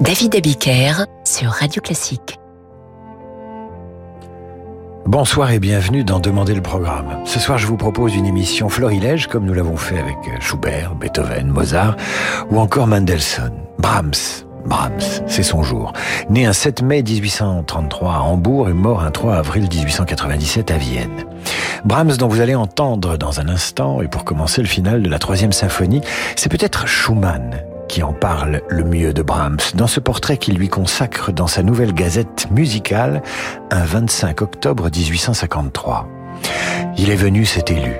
David Abiker sur Radio Classique. Bonsoir et bienvenue dans Demander le programme. Ce soir, je vous propose une émission florilège comme nous l'avons fait avec Schubert, Beethoven, Mozart ou encore Mendelssohn. Brahms. Brahms, c'est son jour. Né un 7 mai 1833 à Hambourg et mort un 3 avril 1897 à Vienne. Brahms, dont vous allez entendre dans un instant, et pour commencer le final de la troisième symphonie, c'est peut-être Schumann qui en parle le mieux de Brahms dans ce portrait qu'il lui consacre dans sa nouvelle gazette musicale un 25 octobre 1853. Il est venu, c'est élu.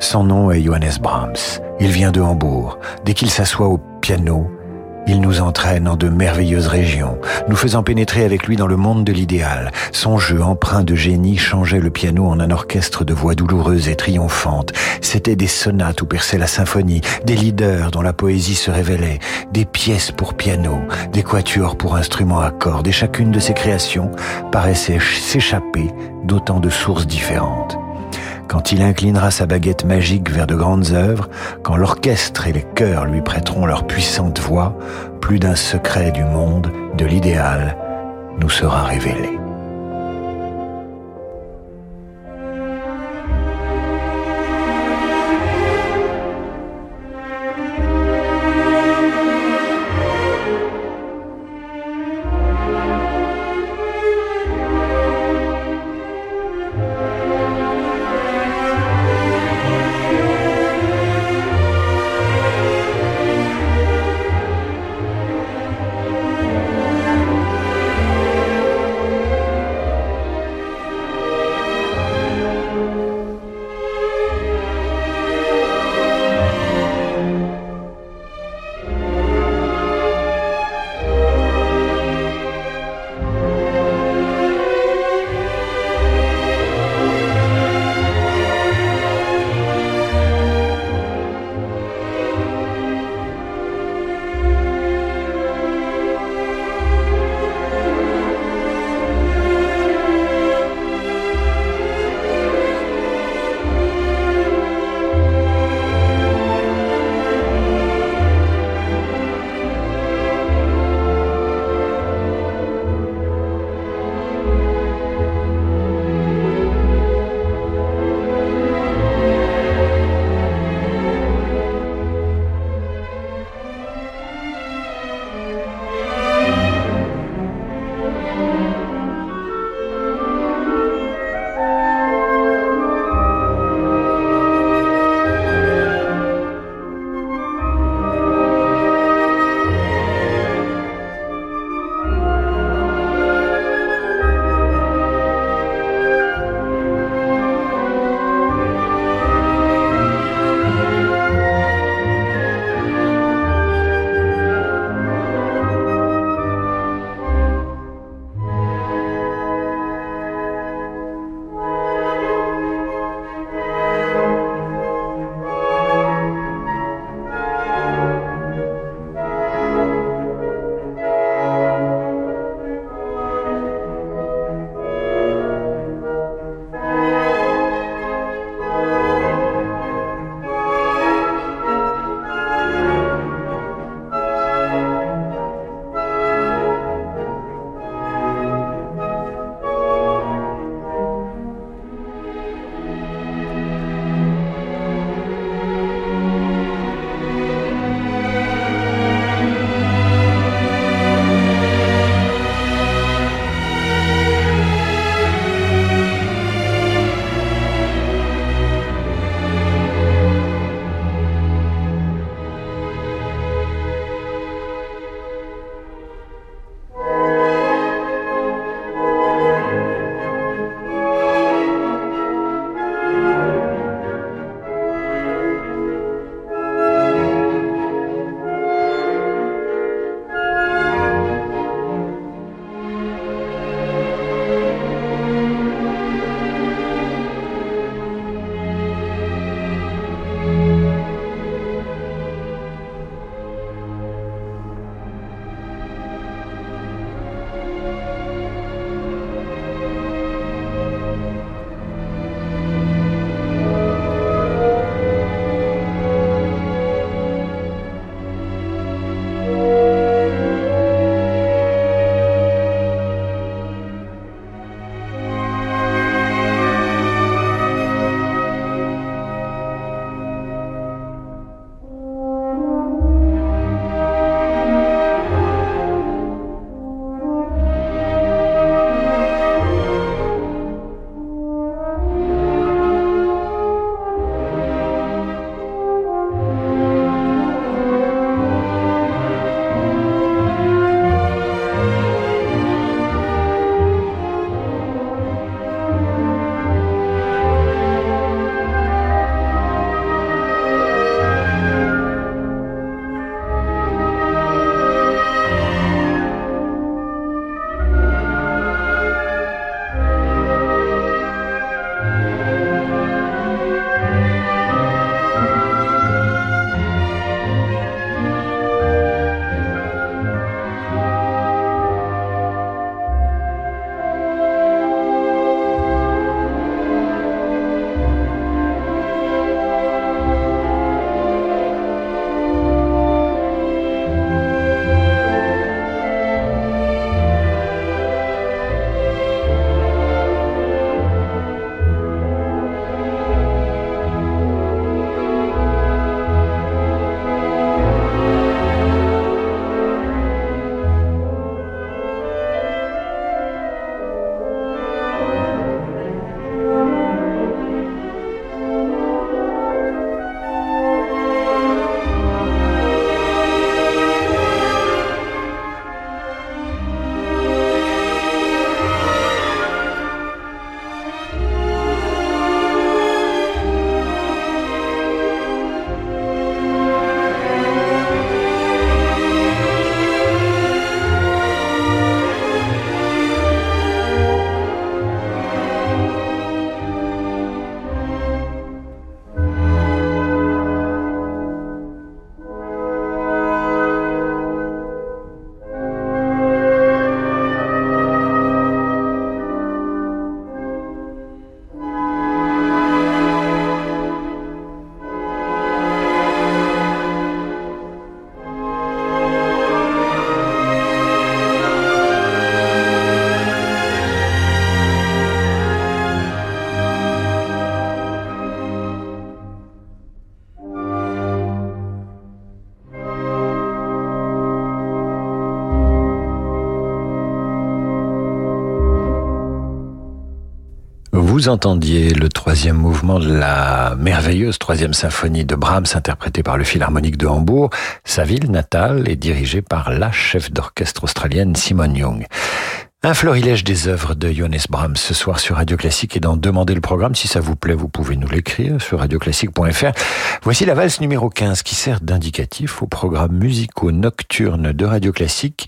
Son nom est Johannes Brahms. Il vient de Hambourg. Dès qu'il s'assoit au piano, il nous entraîne en de merveilleuses régions, nous faisant pénétrer avec lui dans le monde de l'idéal. Son jeu empreint de génie changeait le piano en un orchestre de voix douloureuses et triomphantes. C'étaient des sonates où perçait la symphonie, des leaders dont la poésie se révélait, des pièces pour piano, des quatuors pour instruments à cordes, et chacune de ces créations paraissait s'échapper d'autant de sources différentes quand il inclinera sa baguette magique vers de grandes œuvres, quand l'orchestre et les chœurs lui prêteront leur puissante voix, plus d'un secret du monde, de l'idéal, nous sera révélé. Vous entendiez le troisième mouvement de la merveilleuse troisième symphonie de Brahms interprétée par le Philharmonique de Hambourg. Sa ville natale est dirigée par la chef d'orchestre australienne Simone Young. Un florilège des œuvres de Johannes Brahms ce soir sur Radio Classique et d'en demander le programme. Si ça vous plaît, vous pouvez nous l'écrire sur radioclassique.fr. Voici la valse numéro 15 qui sert d'indicatif au programme musicaux nocturne de Radio Classique.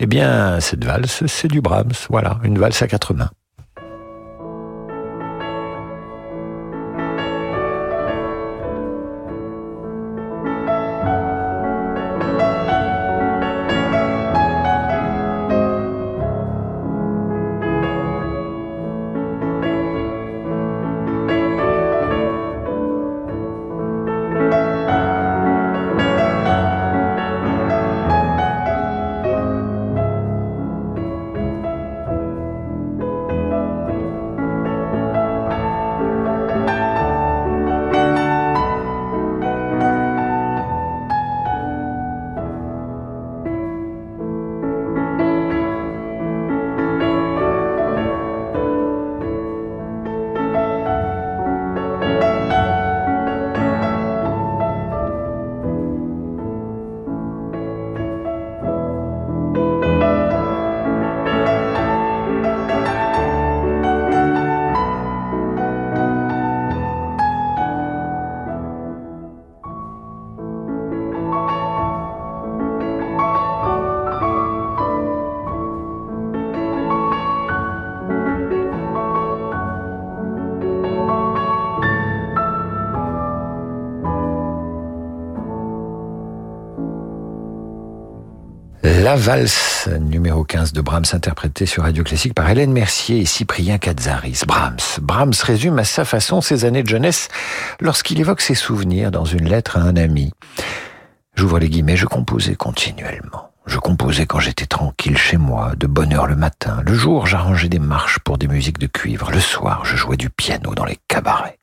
Eh bien, cette valse, c'est du Brahms. Voilà, une valse à quatre mains. La valse numéro 15 de Brahms interprétée sur Radio Classique par Hélène Mercier et Cyprien Katzaris. Brahms. Brahms résume à sa façon ses années de jeunesse lorsqu'il évoque ses souvenirs dans une lettre à un ami. J'ouvre les guillemets, je composais continuellement. Je composais quand j'étais tranquille chez moi, de bonne heure le matin. Le jour, j'arrangeais des marches pour des musiques de cuivre. Le soir, je jouais du piano dans les cabarets.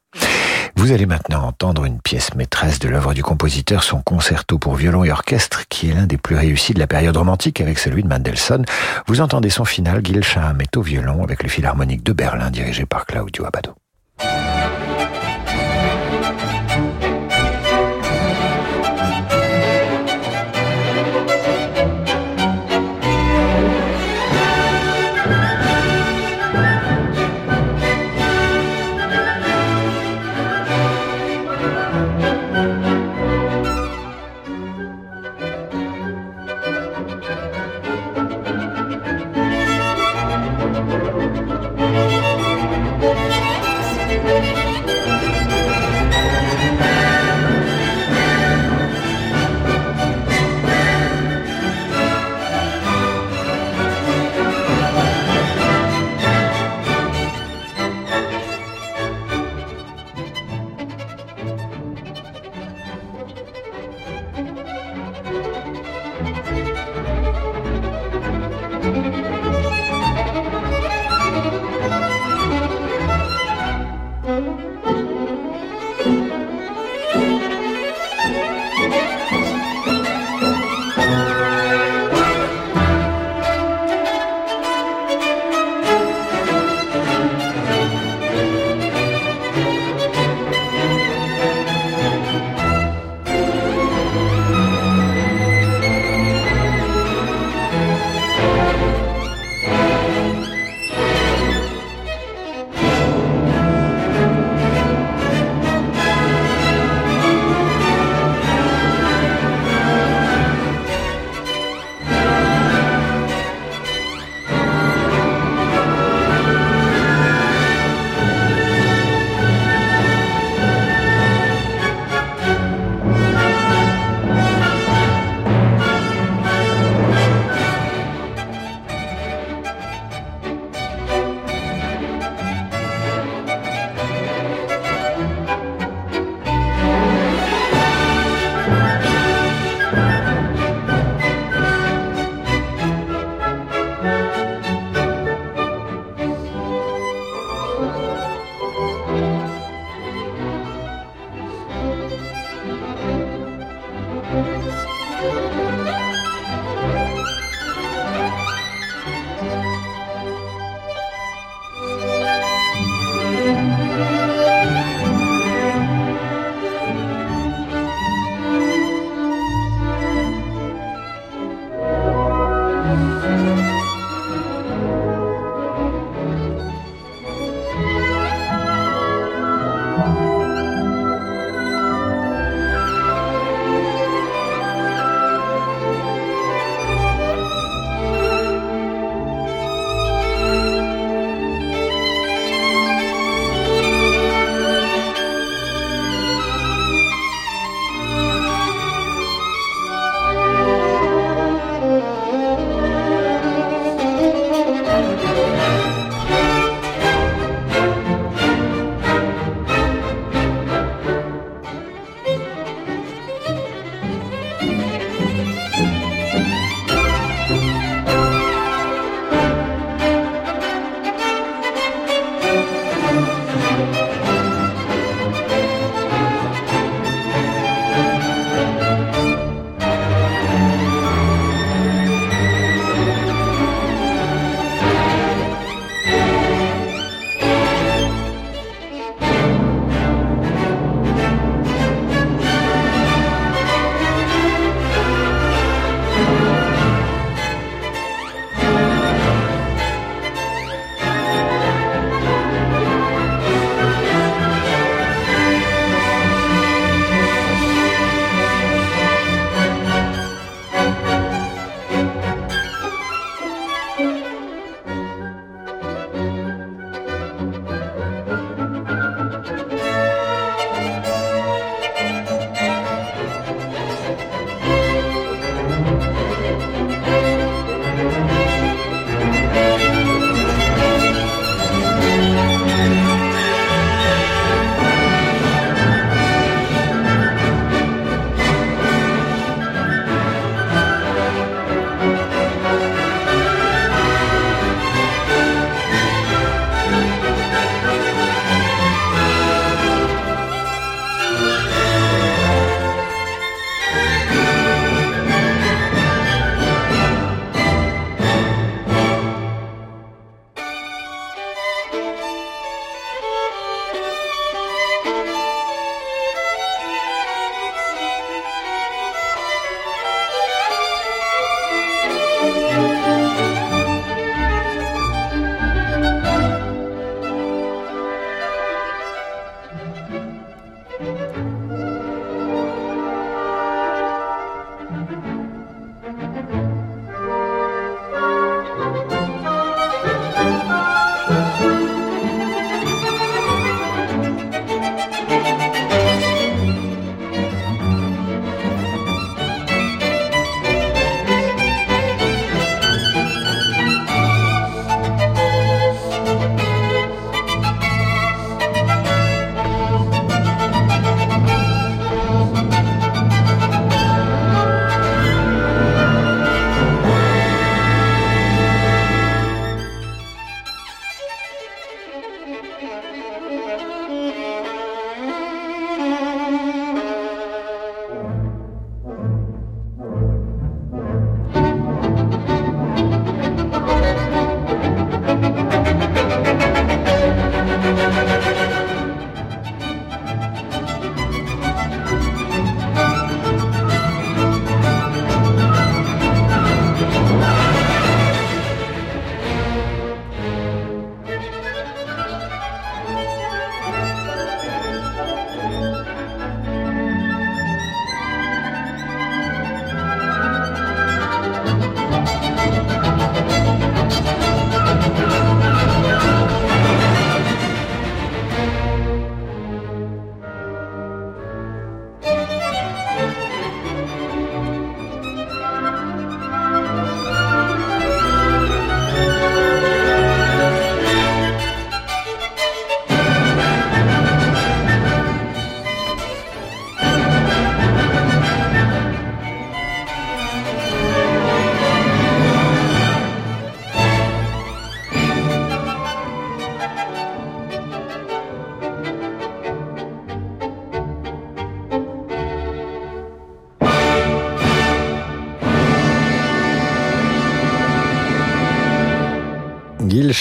Vous allez maintenant entendre une pièce maîtresse de l'œuvre du compositeur, son concerto pour violon et orchestre, qui est l'un des plus réussis de la période romantique avec celui de Mendelssohn. Vous entendez son final, Gilsham est au violon avec le Philharmonique de Berlin dirigé par Claudio Abbado.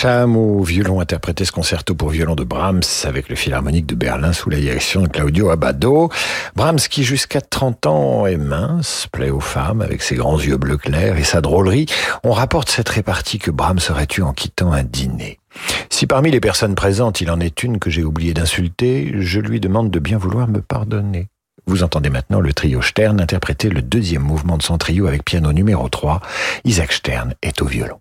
Au violon interprété ce concerto pour violon de Brahms avec le Philharmonique de Berlin sous la direction de Claudio Abbado. Brahms qui jusqu'à 30 ans est mince, plaît aux femmes avec ses grands yeux bleu clair et sa drôlerie. On rapporte cette répartie que Brahms aurait eue en quittant un dîner. Si parmi les personnes présentes il en est une que j'ai oublié d'insulter, je lui demande de bien vouloir me pardonner. Vous entendez maintenant le trio Stern interpréter le deuxième mouvement de son trio avec piano numéro 3. Isaac Stern est au violon.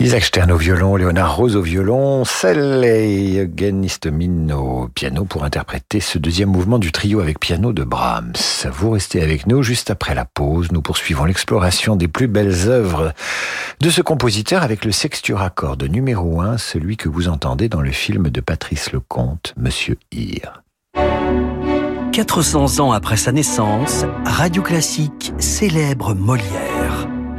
Isaac Stern au violon, Léonard Rose au violon, Celle et Eugen au piano pour interpréter ce deuxième mouvement du trio avec piano de Brahms. Vous restez avec nous juste après la pause. Nous poursuivons l'exploration des plus belles œuvres de ce compositeur avec le sexture à cordes numéro 1, celui que vous entendez dans le film de Patrice Lecomte, Monsieur Hir. 400 ans après sa naissance, Radio Classique célèbre Molière.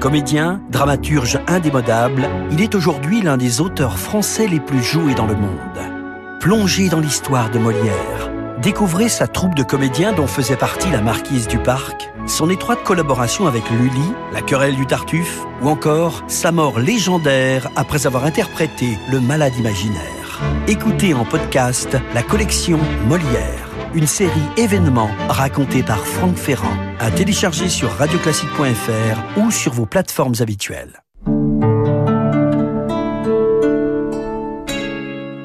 Comédien, dramaturge indémodable, il est aujourd'hui l'un des auteurs français les plus joués dans le monde. Plongez dans l'histoire de Molière. Découvrez sa troupe de comédiens dont faisait partie la marquise du Parc, son étroite collaboration avec Lully, la querelle du Tartuffe, ou encore sa mort légendaire après avoir interprété le malade imaginaire. Écoutez en podcast la collection Molière une série événement racontée par Franck Ferrand, à télécharger sur radioclassique.fr ou sur vos plateformes habituelles.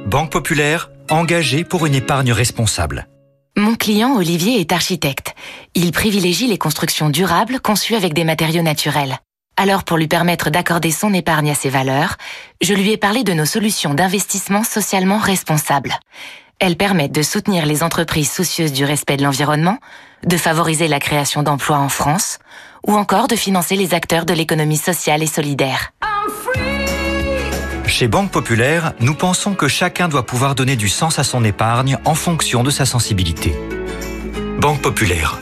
Banque Populaire, engagée pour une épargne responsable. Mon client Olivier est architecte. Il privilégie les constructions durables conçues avec des matériaux naturels. Alors pour lui permettre d'accorder son épargne à ses valeurs, je lui ai parlé de nos solutions d'investissement socialement responsables. Elles permettent de soutenir les entreprises soucieuses du respect de l'environnement, de favoriser la création d'emplois en France, ou encore de financer les acteurs de l'économie sociale et solidaire. Chez Banque Populaire, nous pensons que chacun doit pouvoir donner du sens à son épargne en fonction de sa sensibilité. Banque Populaire.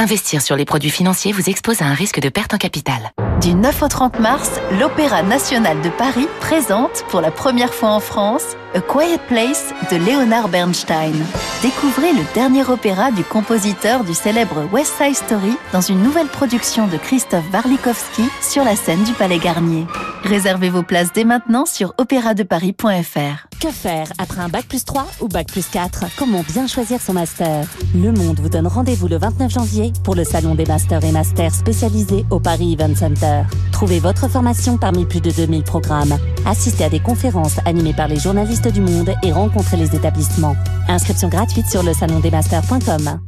Investir sur les produits financiers vous expose à un risque de perte en capital. Du 9 au 30 mars, l'Opéra national de Paris présente, pour la première fois en France, A Quiet Place de Leonard Bernstein. Découvrez le dernier opéra du compositeur du célèbre West Side Story dans une nouvelle production de Christophe Barlikowski sur la scène du Palais Garnier. Réservez vos places dès maintenant sur opéradeparis.fr. Que faire après un bac plus 3 ou bac plus 4 Comment bien choisir son master? Le Monde vous donne rendez-vous le 29 janvier pour le salon des masters et masters spécialisés au Paris Event Center. Trouvez votre formation parmi plus de 2000 programmes. Assistez à des conférences animées par les journalistes du Monde et rencontrez les établissements. Inscription gratuite sur le salondesmasters.com.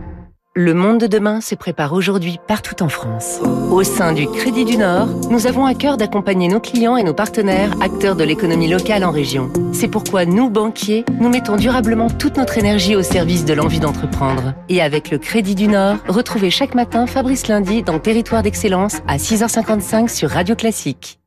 Le monde de demain se prépare aujourd'hui partout en France. Au sein du Crédit du Nord, nous avons à cœur d'accompagner nos clients et nos partenaires, acteurs de l'économie locale en région. C'est pourquoi nous, banquiers, nous mettons durablement toute notre énergie au service de l'envie d'entreprendre. Et avec le Crédit du Nord, retrouvez chaque matin Fabrice Lundi dans Territoire d'Excellence à 6h55 sur Radio Classique.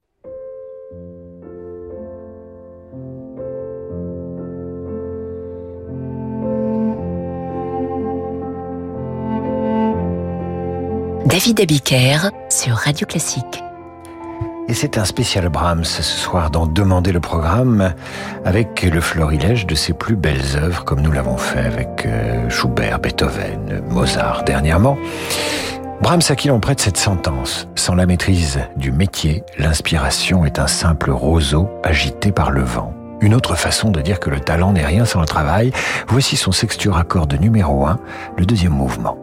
David sur Radio Classique. Et c'est un spécial Brahms ce soir dans Demander le programme avec le florilège de ses plus belles œuvres comme nous l'avons fait avec euh, Schubert, Beethoven, Mozart dernièrement. Brahms à qui l'on prête cette sentence. Sans la maîtrise du métier, l'inspiration est un simple roseau agité par le vent. Une autre façon de dire que le talent n'est rien sans le travail, voici son sexture accord de numéro 1, le deuxième mouvement.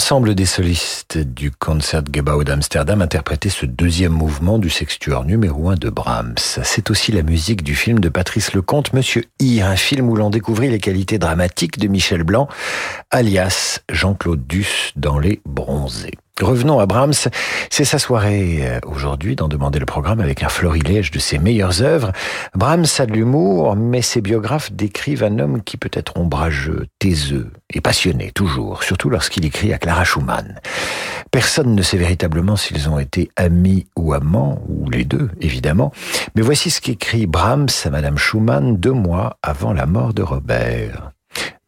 L'ensemble des solistes du Concertgebouw d'Amsterdam interprétait ce deuxième mouvement du sextuor numéro 1 de Brahms. C'est aussi la musique du film de Patrice Lecomte, Monsieur I, un film où l'on découvrit les qualités dramatiques de Michel Blanc, alias Jean-Claude Duss dans Les Bronzés. Revenons à Brahms. C'est sa soirée euh, aujourd'hui d'en demander le programme avec un florilège de ses meilleures œuvres. Brahms a de l'humour, mais ses biographes décrivent un homme qui peut être ombrageux, taiseux et passionné, toujours, surtout lorsqu'il écrit à Clara Schumann. Personne ne sait véritablement s'ils ont été amis ou amants, ou les deux, évidemment. Mais voici ce qu'écrit Brahms à Madame Schumann deux mois avant la mort de Robert.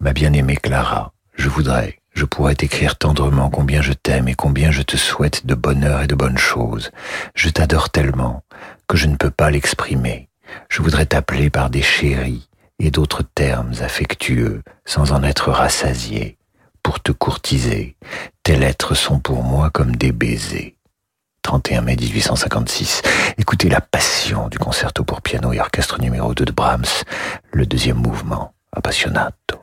Ma bien-aimée Clara, je voudrais je pourrais t'écrire tendrement combien je t'aime et combien je te souhaite de bonheur et de bonnes choses. Je t'adore tellement que je ne peux pas l'exprimer. Je voudrais t'appeler par des chéris et d'autres termes affectueux sans en être rassasié pour te courtiser. Tes lettres sont pour moi comme des baisers. 31 mai 1856. Écoutez la passion du concerto pour piano et orchestre numéro 2 de Brahms, le deuxième mouvement, Appassionato.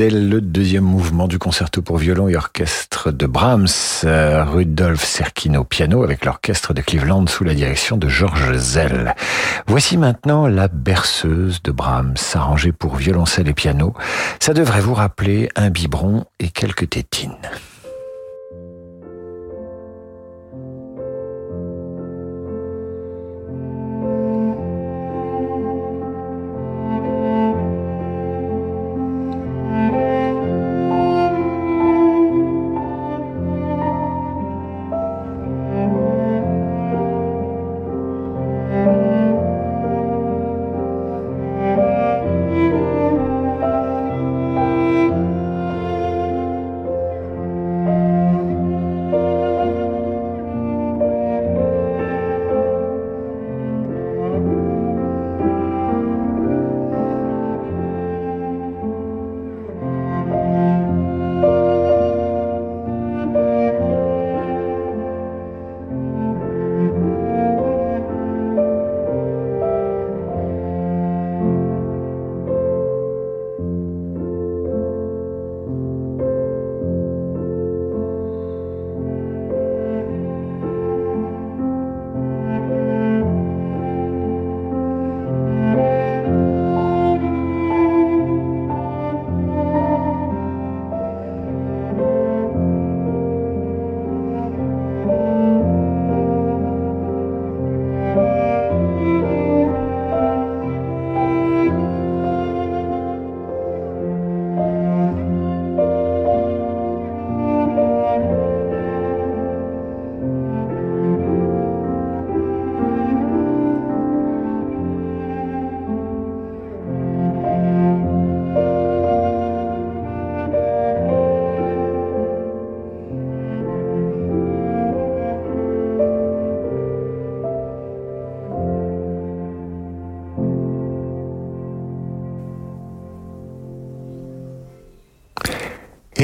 C'était le deuxième mouvement du concerto pour violon et orchestre de Brahms, euh, Rudolf Serkin au piano avec l'orchestre de Cleveland sous la direction de Georges Zell. Voici maintenant la berceuse de Brahms, arrangée pour violoncelle et piano. Ça devrait vous rappeler un biberon et quelques tétines.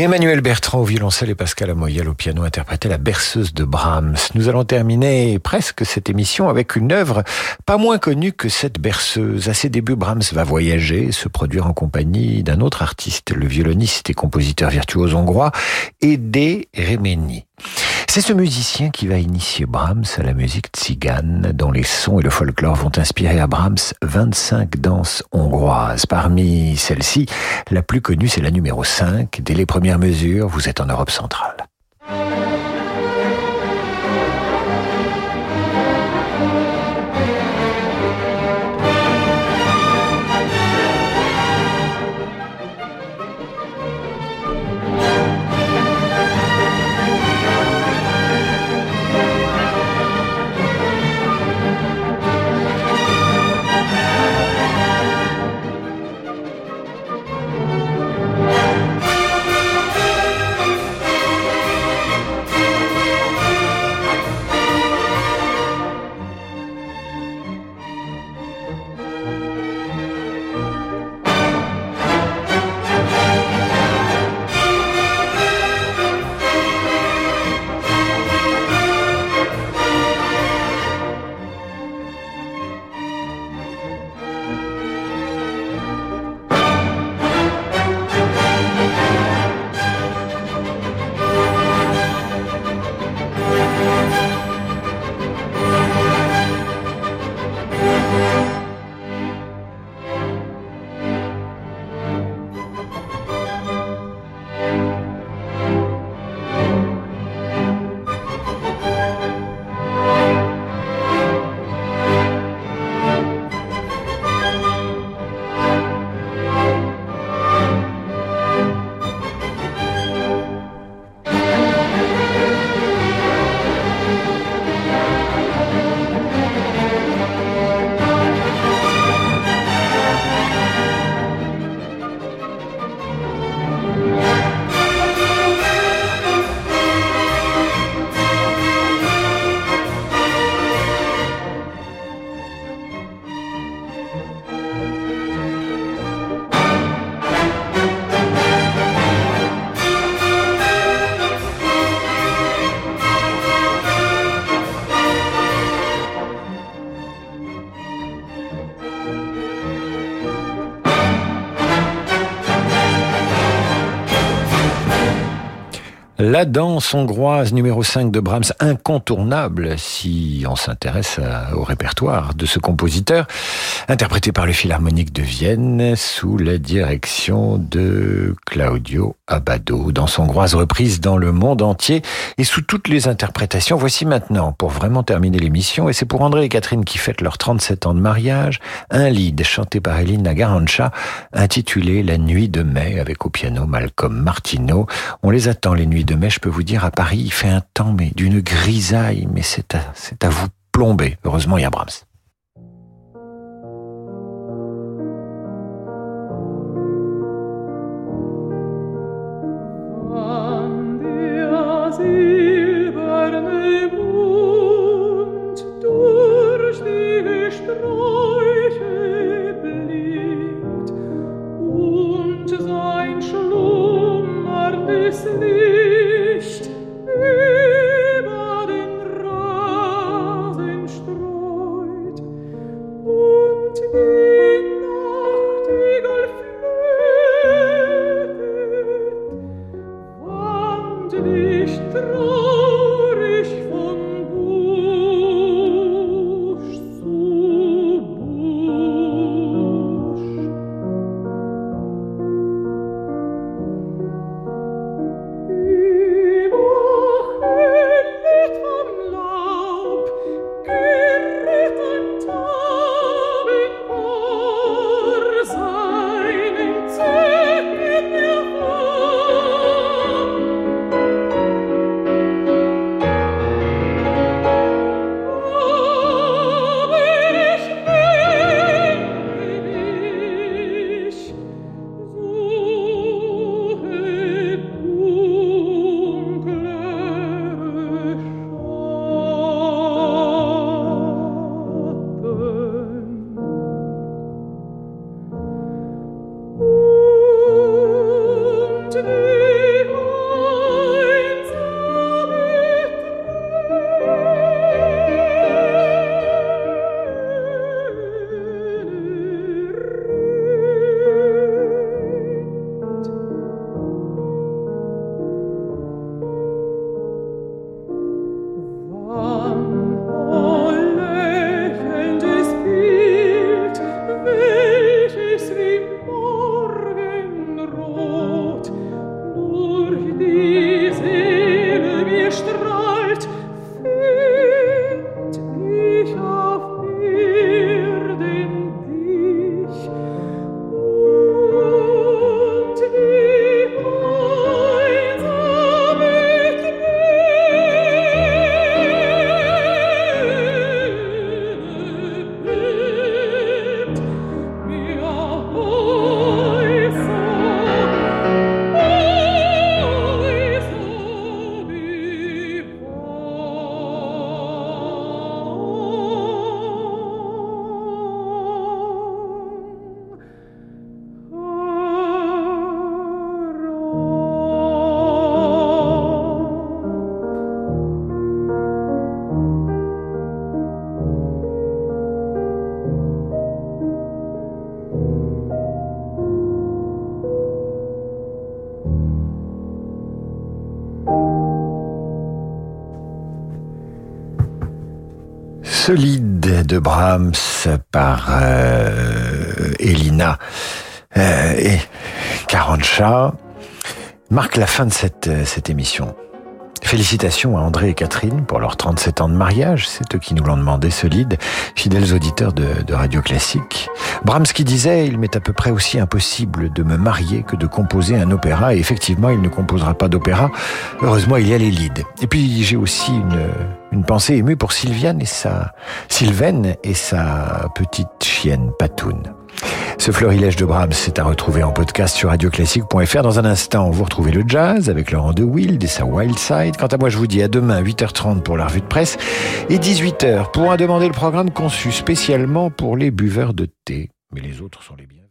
Emmanuel Bertrand au violoncelle et Pascal Amoyel au piano interprétaient la berceuse de Brahms. Nous allons terminer presque cette émission avec une œuvre pas moins connue que cette berceuse. À ses débuts, Brahms va voyager, se produire en compagnie d'un autre artiste, le violoniste et compositeur virtuose hongrois, Ede Remeni. C'est ce musicien qui va initier Brahms à la musique tzigane, dont les sons et le folklore vont inspirer à Brahms 25 danses hongroises. Parmi celles-ci, la plus connue, c'est la numéro 5. Dès les premières mesures, vous êtes en Europe centrale. La danse hongroise numéro 5 de Brahms, incontournable si on s'intéresse au répertoire de ce compositeur, interprété par le Philharmonique de Vienne sous la direction de Claudio Abbado, danse hongroise reprise dans le monde entier et sous toutes les interprétations. Voici maintenant, pour vraiment terminer l'émission, et c'est pour André et Catherine qui fêtent leurs 37 ans de mariage, un lead chanté par Eline Nagarancha intitulé La nuit de mai avec au piano Malcolm Martineau. On les attend les nuits de mai, je peux vous dire, à Paris, il fait un temps, mais d'une grisaille, mais c'est à, vous plomber. Heureusement, il y a Brahms. De Brahms par euh, Elina euh, et Carancha marque la fin de cette, euh, cette émission. Félicitations à André et Catherine pour leurs 37 ans de mariage. C'est eux qui nous l'ont demandé, solide, fidèles auditeurs de, de, Radio Classique. Brahms qui disait, il m'est à peu près aussi impossible de me marier que de composer un opéra. Et effectivement, il ne composera pas d'opéra. Heureusement, il y a les leads. Et puis, j'ai aussi une, une pensée émue pour Sylviane et sa, Sylvaine et sa petite chienne Patoun. Ce florilège de Brahms c'est à retrouver en podcast sur radioclassique.fr. Dans un instant, vous retrouvez le jazz avec Laurent de Wild et sa Wild Side. Quant à moi, je vous dis à demain, 8h30 pour la revue de presse et 18h pour un demander le programme conçu spécialement pour les buveurs de thé. Mais les autres sont les biens.